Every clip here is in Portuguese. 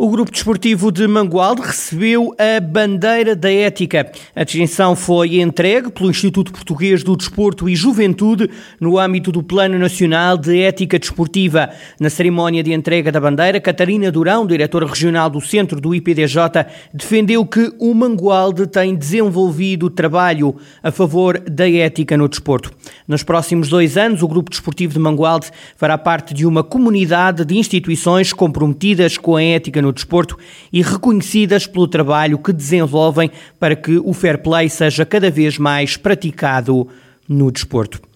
O Grupo Desportivo de Mangualde recebeu a Bandeira da Ética. A distinção foi entregue pelo Instituto Português do Desporto e Juventude no âmbito do Plano Nacional de Ética Desportiva. Na cerimónia de entrega da bandeira, Catarina Durão, diretora regional do Centro do IPDJ, defendeu que o Mangualde tem desenvolvido trabalho a favor da ética no desporto. Nos próximos dois anos, o Grupo Desportivo de Mangualde fará parte de uma comunidade de instituições comprometidas com a ética no no desporto e reconhecidas pelo trabalho que desenvolvem para que o fair play seja cada vez mais praticado no desporto.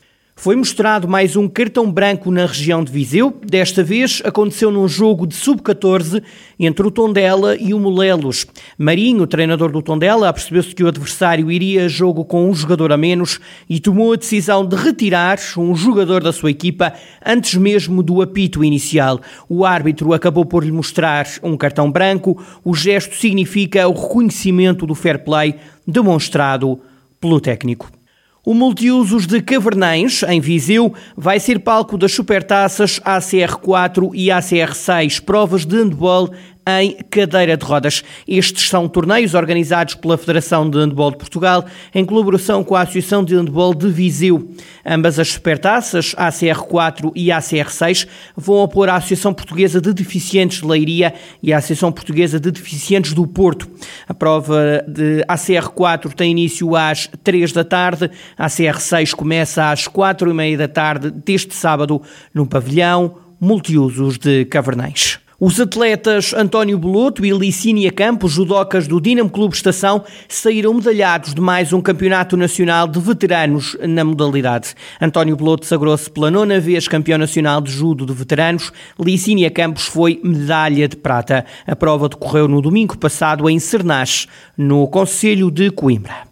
Foi mostrado mais um cartão branco na região de Viseu. Desta vez aconteceu num jogo de sub-14 entre o Tondela e o Molelos. Marinho, treinador do Tondela, apercebeu-se que o adversário iria a jogo com um jogador a menos e tomou a decisão de retirar um jogador da sua equipa antes mesmo do apito inicial. O árbitro acabou por lhe mostrar um cartão branco. O gesto significa o reconhecimento do fair play demonstrado pelo técnico. O multiusos de Cavernães, em Viseu, vai ser palco das supertaças ACR4 e ACR6, provas de handball em cadeira de rodas. Estes são torneios organizados pela Federação de Handball de Portugal em colaboração com a Associação de Handball de Viseu. Ambas as supertaças, ACR4 e ACR6, vão opor à Associação Portuguesa de Deficientes de Leiria e à Associação Portuguesa de Deficientes do Porto. A prova de ACR4 tem início às 3 da tarde, a ACR6 começa às 4 e meia da tarde deste sábado no pavilhão multiusos de Cavernães. Os atletas António Beloto e Licínia Campos, judocas do Dinamo Clube Estação, saíram medalhados de mais um campeonato nacional de veteranos na modalidade. António Beloto sagrou-se pela nona vez campeão nacional de judo de veteranos. Licínia Campos foi medalha de prata. A prova decorreu no domingo passado em Cernache, no Conselho de Coimbra.